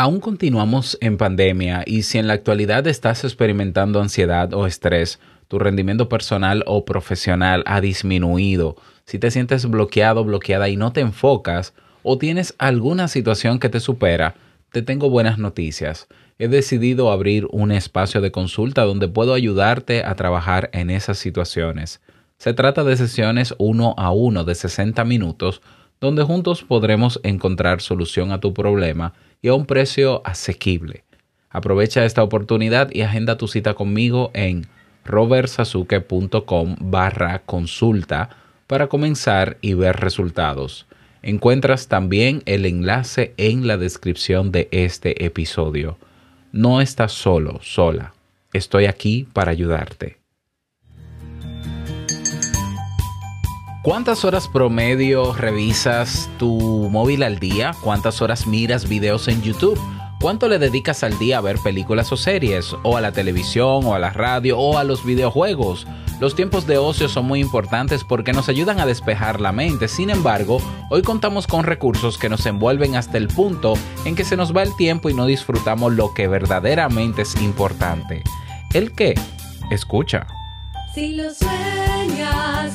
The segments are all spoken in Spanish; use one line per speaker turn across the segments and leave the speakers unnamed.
Aún continuamos en pandemia y si en la actualidad estás experimentando ansiedad o estrés, tu rendimiento personal o profesional ha disminuido, si te sientes bloqueado, bloqueada y no te enfocas, o tienes alguna situación que te supera, te tengo buenas noticias. He decidido abrir un espacio de consulta donde puedo ayudarte a trabajar en esas situaciones. Se trata de sesiones uno a uno de 60 minutos donde juntos podremos encontrar solución a tu problema y a un precio asequible. Aprovecha esta oportunidad y agenda tu cita conmigo en robertsazuke.com barra consulta para comenzar y ver resultados. Encuentras también el enlace en la descripción de este episodio. No estás solo, sola. Estoy aquí para ayudarte. ¿Cuántas horas promedio revisas tu móvil al día? ¿Cuántas horas miras videos en YouTube? ¿Cuánto le dedicas al día a ver películas o series? ¿O a la televisión? ¿O a la radio? ¿O a los videojuegos? Los tiempos de ocio son muy importantes porque nos ayudan a despejar la mente. Sin embargo, hoy contamos con recursos que nos envuelven hasta el punto en que se nos va el tiempo y no disfrutamos lo que verdaderamente es importante. ¿El qué? Escucha.
Si lo sueñas,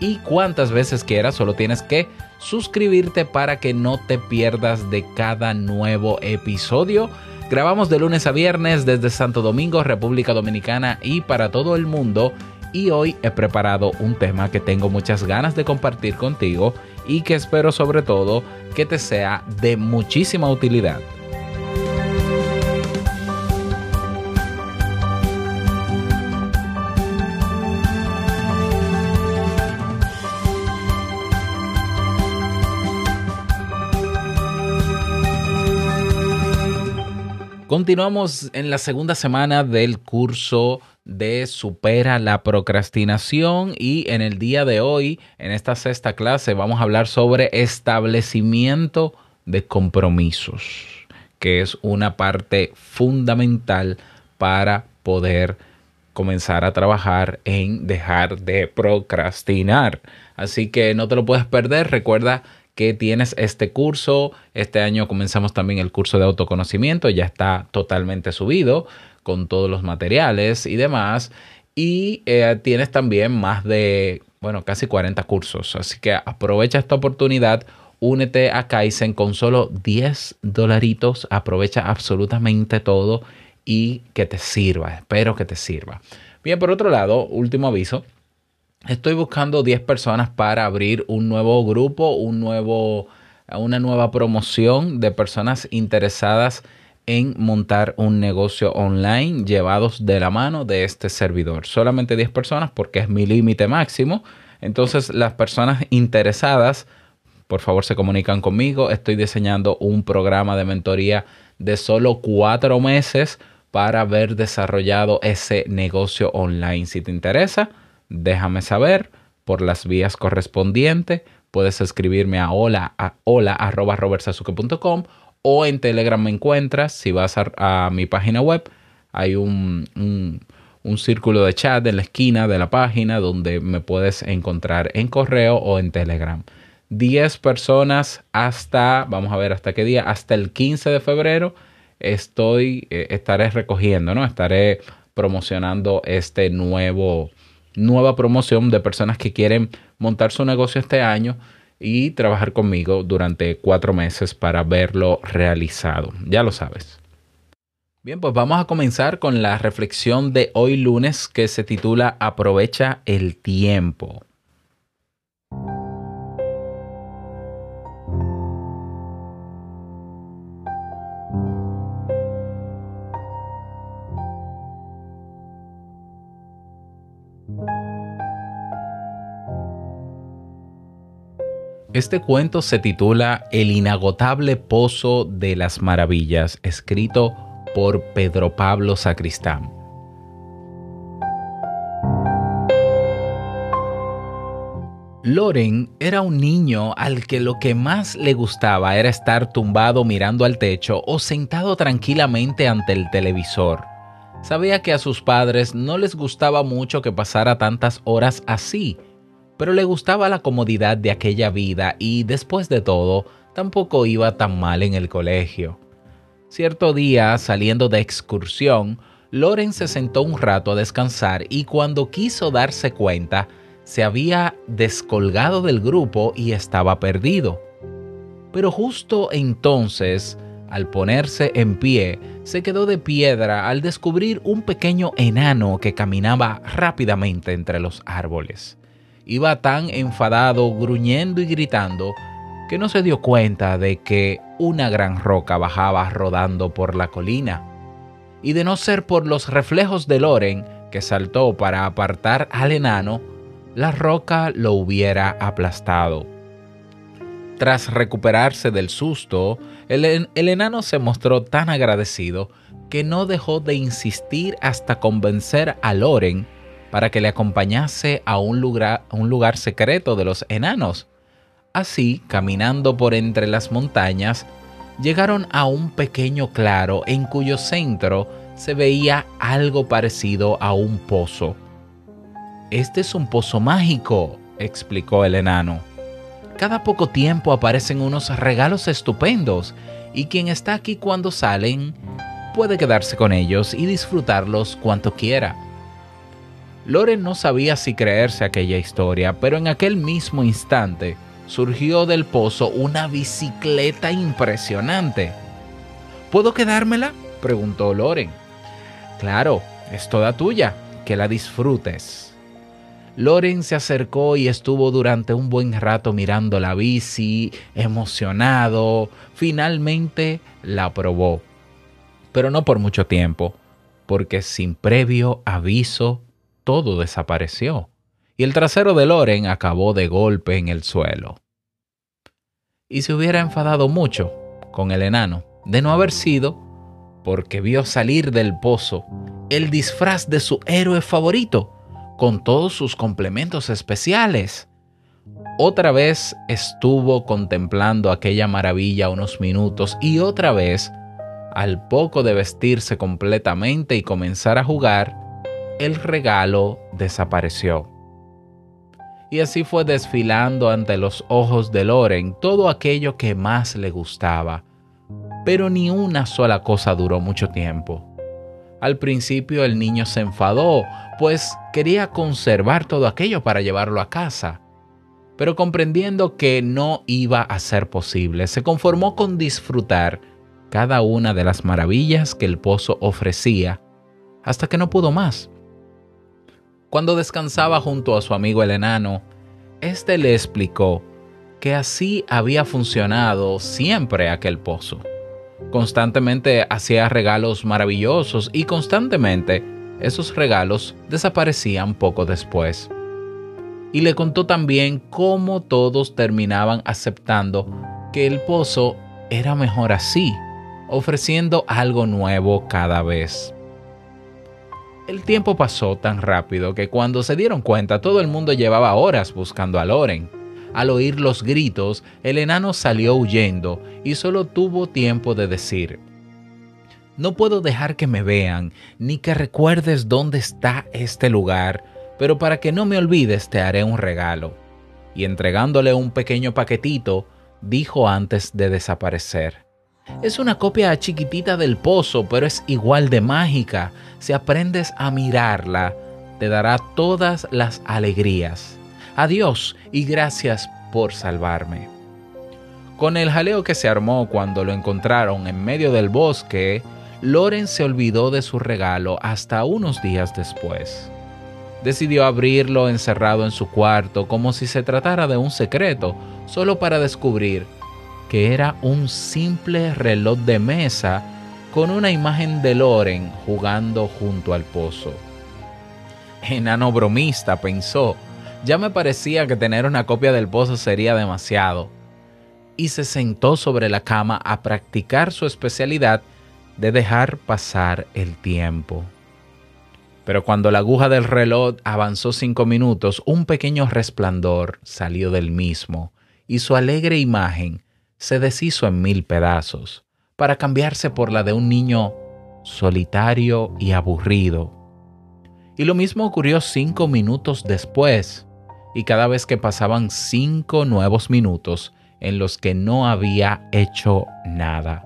y cuantas veces quieras, solo tienes que suscribirte para que no te pierdas de cada nuevo episodio. Grabamos de lunes a viernes desde Santo Domingo, República Dominicana y para todo el mundo. Y hoy he preparado un tema que tengo muchas ganas de compartir contigo y que espero sobre todo que te sea de muchísima utilidad. Continuamos en la segunda semana del curso de Supera la procrastinación y en el día de hoy, en esta sexta clase, vamos a hablar sobre establecimiento de compromisos, que es una parte fundamental para poder comenzar a trabajar en dejar de procrastinar. Así que no te lo puedes perder. Recuerda que tienes este curso. Este año comenzamos también el curso de autoconocimiento, ya está totalmente subido con todos los materiales y demás. Y eh, tienes también más de, bueno, casi 40 cursos. Así que aprovecha esta oportunidad. Únete a Kaizen con solo 10 dolaritos. Aprovecha absolutamente todo y que te sirva. Espero que te sirva. Bien, por otro lado, último aviso Estoy buscando 10 personas para abrir un nuevo grupo, un nuevo, una nueva promoción de personas interesadas en montar un negocio online llevados de la mano de este servidor. Solamente 10 personas porque es mi límite máximo. Entonces las personas interesadas, por favor se comunican conmigo. Estoy diseñando un programa de mentoría de solo cuatro meses para haber desarrollado ese negocio online. Si te interesa, déjame saber por las vías correspondientes. Puedes escribirme a hola, a hola o en Telegram me encuentras. Si vas a, mi página web, hay un, un, círculo de chat en la esquina de la página donde me puedes encontrar en correo o en Telegram. 10 personas hasta, vamos a ver hasta qué día, hasta el 15 de febrero estoy, eh, estaré recogiendo, ¿no? Estaré promocionando este nuevo, nueva promoción de personas que quieren montar su negocio este año y trabajar conmigo durante cuatro meses para verlo realizado. Ya lo sabes. Bien, pues vamos a comenzar con la reflexión de hoy lunes que se titula Aprovecha el tiempo. Este cuento se titula El inagotable pozo de las maravillas, escrito por Pedro Pablo Sacristán. Loren era un niño al que lo que más le gustaba era estar tumbado mirando al techo o sentado tranquilamente ante el televisor. Sabía que a sus padres no les gustaba mucho que pasara tantas horas así, pero le gustaba la comodidad de aquella vida y después de todo, tampoco iba tan mal en el colegio. Cierto día, saliendo de excursión, Loren se sentó un rato a descansar y cuando quiso darse cuenta, se había descolgado del grupo y estaba perdido. Pero justo entonces, al ponerse en pie, se quedó de piedra al descubrir un pequeño enano que caminaba rápidamente entre los árboles. Iba tan enfadado, gruñendo y gritando, que no se dio cuenta de que una gran roca bajaba rodando por la colina. Y de no ser por los reflejos de Loren, que saltó para apartar al enano, la roca lo hubiera aplastado. Tras recuperarse del susto, el, el, enano se mostró tan agradecido que no dejó de insistir hasta convencer a Loren para que le acompañase a un lugar, un lugar secreto de los enanos. Así, caminando por entre las montañas, llegaron a un pequeño claro en cuyo centro se veía algo parecido a un pozo. Este es un pozo mágico, explicó el enano. Cada poco tiempo aparecen unos regalos estupendos y quien está aquí cuando salen puede quedarse con ellos y disfrutarlos cuanto quiera. Loren no sabía si creerse aquella historia, pero en aquel mismo instante surgió del pozo una bicicleta impresionante. ¿Puedo quedármela? preguntó Loren. Claro, es toda tuya, que la disfrutes. Loren se acercó y estuvo durante un buen rato mirando la bici, emocionado. Finalmente la probó. Pero no por mucho tiempo, porque sin previo aviso todo desapareció y el trasero de Loren acabó de golpe en el suelo. Y se hubiera enfadado mucho con el enano de no haber sido porque vio salir del pozo el disfraz de su héroe favorito con todos sus complementos especiales. Otra vez estuvo contemplando aquella maravilla unos minutos y otra vez, al poco de vestirse completamente y comenzar a jugar, el regalo desapareció. Y así fue desfilando ante los ojos de Loren todo aquello que más le gustaba. Pero ni una sola cosa duró mucho tiempo. Al principio el niño se enfadó, pues quería conservar todo aquello para llevarlo a casa. Pero comprendiendo que no iba a ser posible, se conformó con disfrutar cada una de las maravillas que el pozo ofrecía, hasta que no pudo más. Cuando descansaba junto a su amigo el enano, éste le explicó que así había funcionado siempre aquel pozo. Constantemente hacía regalos maravillosos y constantemente esos regalos desaparecían poco después. Y le contó también cómo todos terminaban aceptando que el pozo era mejor así, ofreciendo algo nuevo cada vez. El tiempo pasó tan rápido que cuando se dieron cuenta todo el mundo llevaba horas buscando a Loren. Al oír los gritos, el enano salió huyendo y solo tuvo tiempo de decir, No puedo dejar que me vean, ni que recuerdes dónde está este lugar, pero para que no me olvides te haré un regalo. Y entregándole un pequeño paquetito, dijo antes de desaparecer. Es una copia chiquitita del pozo, pero es igual de mágica. Si aprendes a mirarla, te dará todas las alegrías. Adiós y gracias por salvarme. Con el jaleo que se armó cuando lo encontraron en medio del bosque, Loren se olvidó de su regalo hasta unos días después. Decidió abrirlo encerrado en su cuarto como si se tratara de un secreto, solo para descubrir que era un simple reloj de mesa con una imagen de Loren jugando junto al pozo. Enano bromista, pensó, ya me parecía que tener una copia del pozo sería demasiado. Y se sentó sobre la cama a practicar su especialidad de dejar pasar el tiempo. Pero cuando la aguja del reloj avanzó cinco minutos, un pequeño resplandor salió del mismo, y su alegre imagen se deshizo en mil pedazos, para cambiarse por la de un niño solitario y aburrido. Y lo mismo ocurrió cinco minutos después, y cada vez que pasaban cinco nuevos minutos en los que no había hecho nada.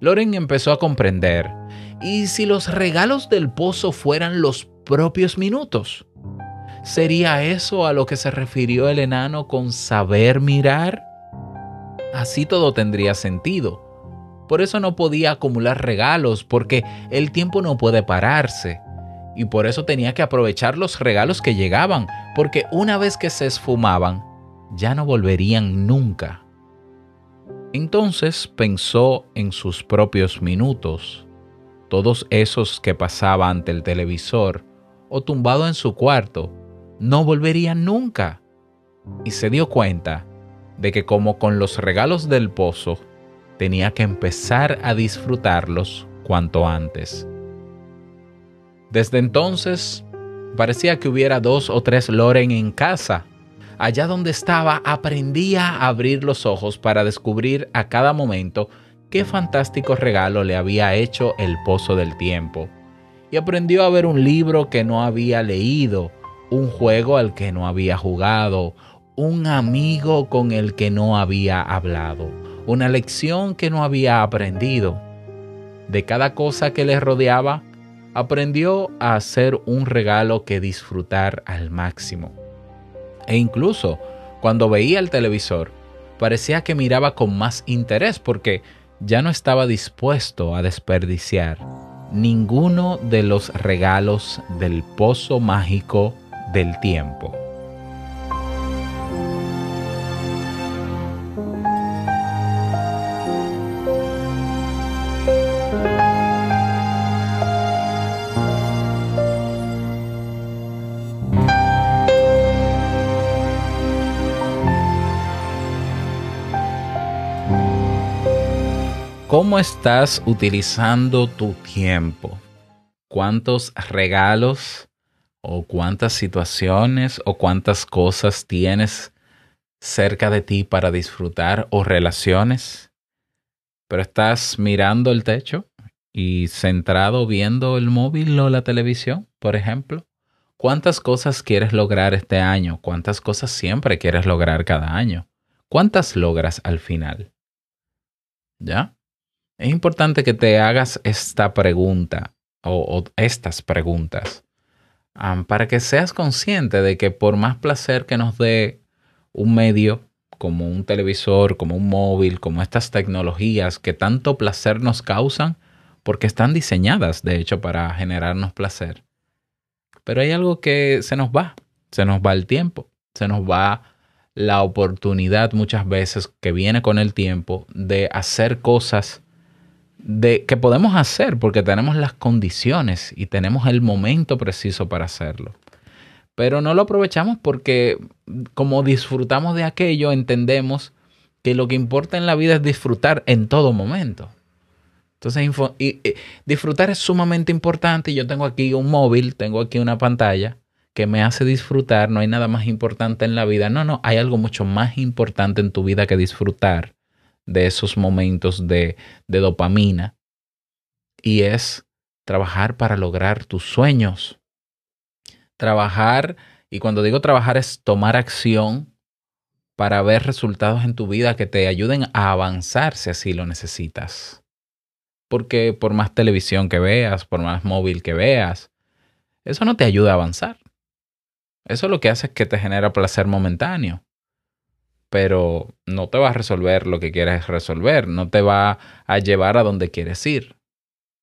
Loren empezó a comprender, ¿y si los regalos del pozo fueran los propios minutos? ¿Sería eso a lo que se refirió el enano con saber mirar? Así todo tendría sentido. Por eso no podía acumular regalos, porque el tiempo no puede pararse y por eso tenía que aprovechar los regalos que llegaban, porque una vez que se esfumaban, ya no volverían nunca. Entonces pensó en sus propios minutos, todos esos que pasaba ante el televisor o tumbado en su cuarto, no volverían nunca. Y se dio cuenta de que como con los regalos del pozo, tenía que empezar a disfrutarlos cuanto antes. Desde entonces, parecía que hubiera dos o tres Loren en casa. Allá donde estaba, aprendía a abrir los ojos para descubrir a cada momento qué fantástico regalo le había hecho el pozo del tiempo. Y aprendió a ver un libro que no había leído, un juego al que no había jugado, un amigo con el que no había hablado, una lección que no había aprendido. De cada cosa que le rodeaba, aprendió a hacer un regalo que disfrutar al máximo. E incluso cuando veía el televisor, parecía que miraba con más interés porque ya no estaba dispuesto a desperdiciar ninguno de los regalos del pozo mágico del tiempo. ¿Cómo estás utilizando tu tiempo? ¿Cuántos regalos o cuántas situaciones o cuántas cosas tienes cerca de ti para disfrutar o relaciones? Pero estás mirando el techo y centrado viendo el móvil o la televisión, por ejemplo. ¿Cuántas cosas quieres lograr este año? ¿Cuántas cosas siempre quieres lograr cada año? ¿Cuántas logras al final? ¿Ya? Es importante que te hagas esta pregunta o, estas preguntas para que seas consciente de que por más placer que nos dé un medio como un televisor, como un móvil, como estas tecnologías que tanto placer nos causan, porque están diseñadas de hecho para generarnos placer. Pero hay algo que se nos va, se nos va el tiempo, se nos va la oportunidad muchas veces que viene con el tiempo de hacer cosas de que podemos hacer porque tenemos las condiciones y tenemos el momento preciso para hacerlo. Pero no lo aprovechamos porque como disfrutamos de aquello, entendemos que lo que importa en la vida es disfrutar en todo momento. Entonces, disfrutar es sumamente importante. Yo tengo aquí un móvil, tengo aquí una pantalla que me hace disfrutar. No hay nada más importante en la vida. No, no, hay algo mucho más importante en tu vida que disfrutar de esos momentos de, dopamina y es trabajar para lograr tus sueños. Trabajar, y cuando digo trabajar es tomar acción para ver resultados en tu vida que te ayuden a avanzar si así lo necesitas. Porque por más televisión que veas, por más móvil que veas, eso no te ayuda a avanzar. Eso lo que hace es que te genera placer momentáneo. Pero no te va a resolver lo que quieres resolver, no te va a llevar a donde quieres ir,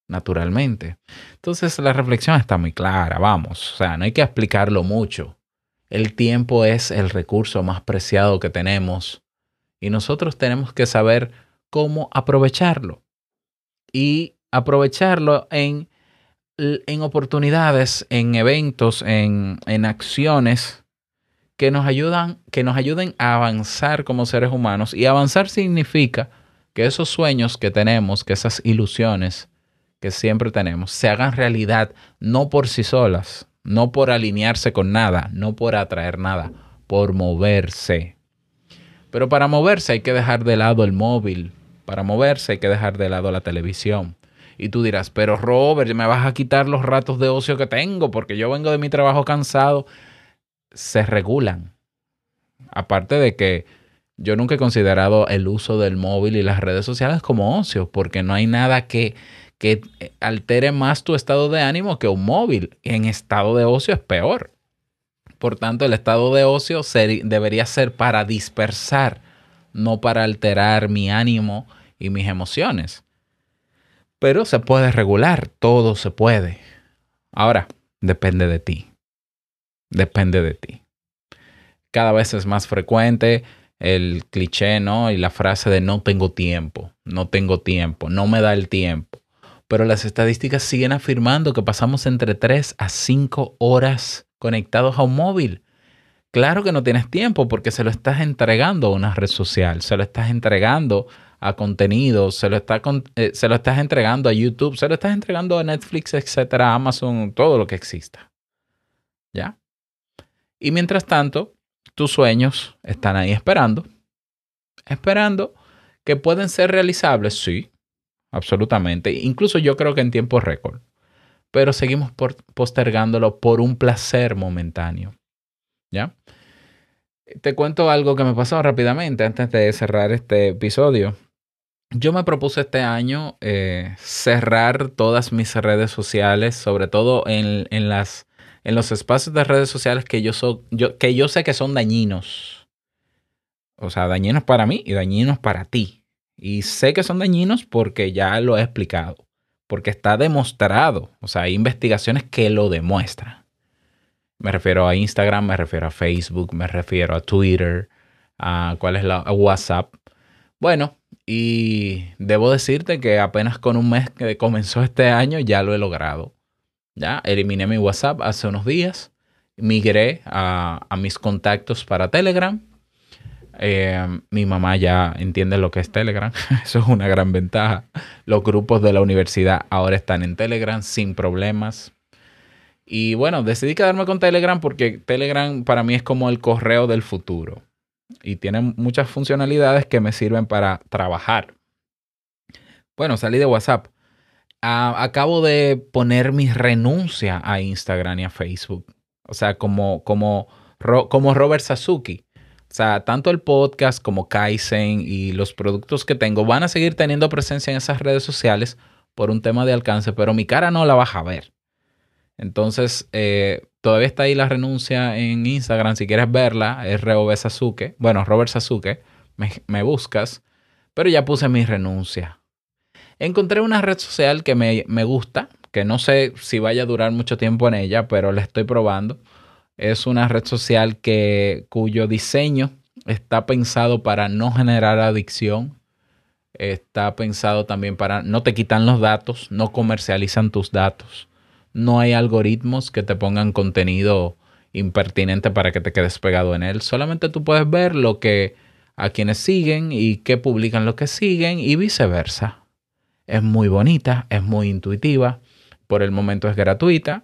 naturalmente. Entonces la reflexión está muy clara, vamos, o sea, no hay que explicarlo mucho. El tiempo es el recurso más preciado que tenemos y nosotros tenemos que saber cómo aprovecharlo. Y aprovecharlo en en oportunidades, en eventos, en, en acciones que nos, ayudan, que nos ayuden a avanzar como seres humanos. Y avanzar significa que esos sueños que tenemos, que esas ilusiones que siempre tenemos, se hagan realidad no por sí solas, no por alinearse con nada, no por atraer nada, por moverse. Pero para moverse hay que dejar de lado el móvil, para moverse hay que dejar de lado la televisión, y tú dirás, pero Robert, me vas a quitar los ratos de ocio que tengo porque yo vengo de mi trabajo cansado. Se regulan. Aparte de que yo nunca he considerado el uso del móvil y las redes sociales como ocio, porque no hay nada que, que altere más tu estado de ánimo que un móvil. En estado de ocio es peor. Por tanto, el estado de ocio debería ser para dispersar, no para alterar mi ánimo y mis emociones. Pero se puede regular, todo se puede. Ahora, depende de ti. Depende de ti. Cada vez es más frecuente el cliché, ¿no? Y la frase de no tengo tiempo, no tengo tiempo, no me da el tiempo. Pero las estadísticas siguen afirmando que pasamos entre 3 a 5 horas conectados a un móvil. Claro que no tienes tiempo porque se lo estás entregando a una red social, se lo estás entregando a contenido, se lo, está, eh, se lo estás entregando a YouTube, se lo estás entregando a Netflix, etcétera, Amazon, todo lo que exista. ¿Ya? Y mientras tanto, tus sueños están ahí esperando, esperando que pueden ser realizables, sí, absolutamente. Incluso yo creo que en tiempo récord. Pero seguimos postergándolo por un placer momentáneo. ¿Ya? Te cuento algo que me pasó rápidamente antes de cerrar este episodio. Yo me propuse este año eh, cerrar todas mis redes sociales, sobre todo en, las, en los espacios de redes sociales que yo, yo, que yo sé que son dañinos. O sea, dañinos para mí y dañinos para ti. Y sé que son dañinos porque ya lo he explicado, porque está demostrado. O sea, hay investigaciones que lo demuestran. Me refiero a Instagram, me refiero a Facebook, me refiero a Twitter, a cuál es la a WhatsApp. Bueno, y debo decirte que apenas con un mes que comenzó este año ya lo he logrado. Ya eliminé mi WhatsApp hace unos días, migré a, mis contactos para Telegram. Eh, mi mamá ya entiende lo que es Telegram, eso es una gran ventaja. Los grupos de la universidad ahora están en Telegram sin problemas. Y bueno, decidí quedarme con Telegram porque Telegram para mí es como el correo del futuro y tiene muchas funcionalidades que me sirven para trabajar. Bueno, salí de WhatsApp. Acabo de poner mi renuncia a Instagram y a Facebook. O sea, como, como, como Robert Sasuki. O sea, tanto el podcast como Kaizen y los productos que tengo van a seguir teniendo presencia en esas redes sociales por un tema de alcance, pero mi cara no la vas a ver. Entonces, eh, todavía está ahí la renuncia en Instagram. Si quieres verla, es Robert Sasuke. Bueno, Robert Sasuke, me, buscas. Pero ya puse mi renuncia. Encontré una red social que me, me, gusta, que no sé si vaya a durar mucho tiempo en ella, pero la estoy probando. Es una red social que, cuyo diseño está pensado para no generar adicción. Está pensado también para no te quitan los datos, no comercializan tus datos no hay algoritmos que te pongan contenido impertinente para que te quedes pegado en él. Solamente tú puedes ver lo que a quienes siguen y qué publican lo que siguen y viceversa. Es muy bonita, es muy intuitiva. Por el momento es gratuita.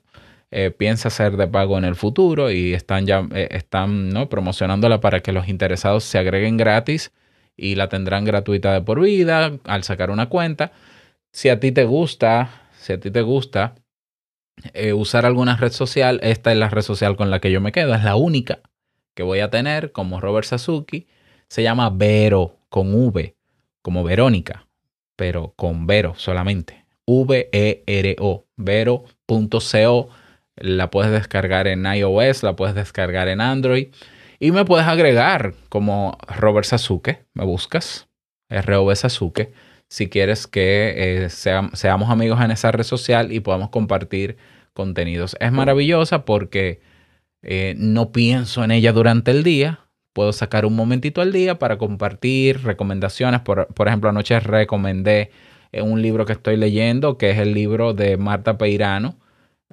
Eh, piensa ser de pago en el futuro y están ya eh, están ¿no? promocionándola para que los interesados se agreguen gratis y la tendrán gratuita de por vida al sacar una cuenta. Si a ti te gusta si a ti te gusta eh, usar alguna red social, esta es la red social con la que yo me quedo, es la única que voy a tener como Robert Sasuki. Se llama Vero, con V, como Verónica, pero con Vero solamente. V-E-R-O, vero.co. La puedes descargar en iOS, la puedes descargar en Android. Y me puedes agregar como Robert Sasuke, me buscas, R-O-B Sasuke, si quieres que eh, seamos amigos en esa red social y podamos compartir contenidos. Es maravillosa porque eh, no pienso en ella durante el día. Puedo sacar un momentito al día para compartir recomendaciones. Por, ejemplo, anoche recomendé eh, un libro que estoy leyendo, que es el libro de Marta Peirano,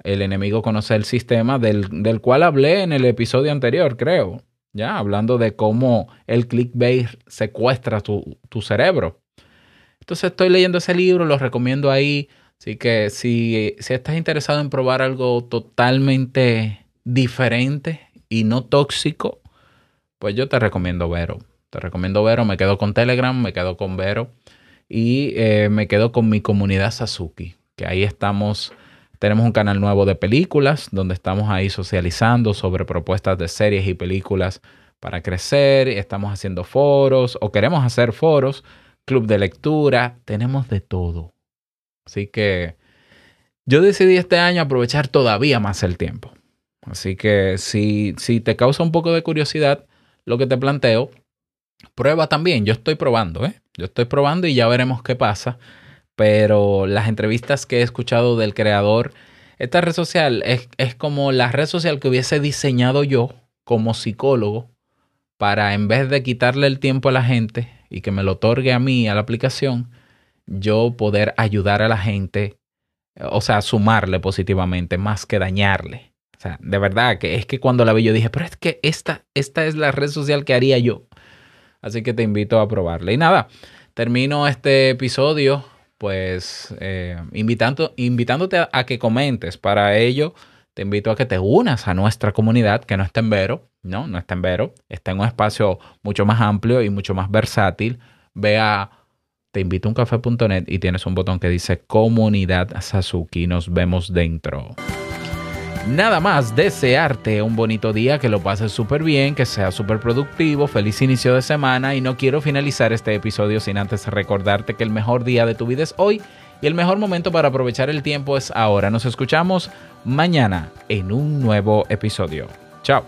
El enemigo conoce el sistema, del, del cual hablé en el episodio anterior, creo. Ya, hablando de cómo el clickbait secuestra tu, tu cerebro. Entonces estoy leyendo ese libro, lo recomiendo ahí. Así que si, si estás interesado en probar algo totalmente diferente y no tóxico, pues yo te recomiendo Vero. Te recomiendo Vero, me quedo con Telegram, me quedo con Vero y eh, me quedo con mi comunidad Sasuki, que ahí estamos, tenemos un canal nuevo de películas donde estamos ahí socializando sobre propuestas de series y películas para crecer, estamos haciendo foros o queremos hacer foros, club de lectura, tenemos de todo. Así que yo decidí este año aprovechar todavía más el tiempo. Así que si, si te causa un poco de curiosidad lo que te planteo, prueba también. Yo estoy probando, ¿eh? Yo estoy probando y ya veremos qué pasa. Pero las entrevistas que he escuchado del creador, esta red social es, es como la red social que hubiese diseñado yo como psicólogo para en vez de quitarle el tiempo a la gente y que me lo otorgue a mí, a la aplicación, yo poder ayudar a la gente, o sea, sumarle positivamente más que dañarle. De verdad que es que cuando la vi yo dije, pero es que esta, esta es la red social que haría yo. Así que te invito a probarla. Y nada, termino este episodio pues eh, invitando, invitándote a, que comentes. Para ello, te invito a que te unas a nuestra comunidad, que no está en Vero, no, no está en Vero, está en un espacio mucho más amplio y mucho más versátil. Ve a te invito a café.net y tienes un botón que dice Comunidad Sasuki. Nos vemos dentro. Nada más, desearte un bonito día, que lo pases súper bien, que sea súper productivo, feliz inicio de semana y no quiero finalizar este episodio sin antes recordarte que el mejor día de tu vida es hoy y el mejor momento para aprovechar el tiempo es ahora. Nos escuchamos mañana en un nuevo episodio. Chao.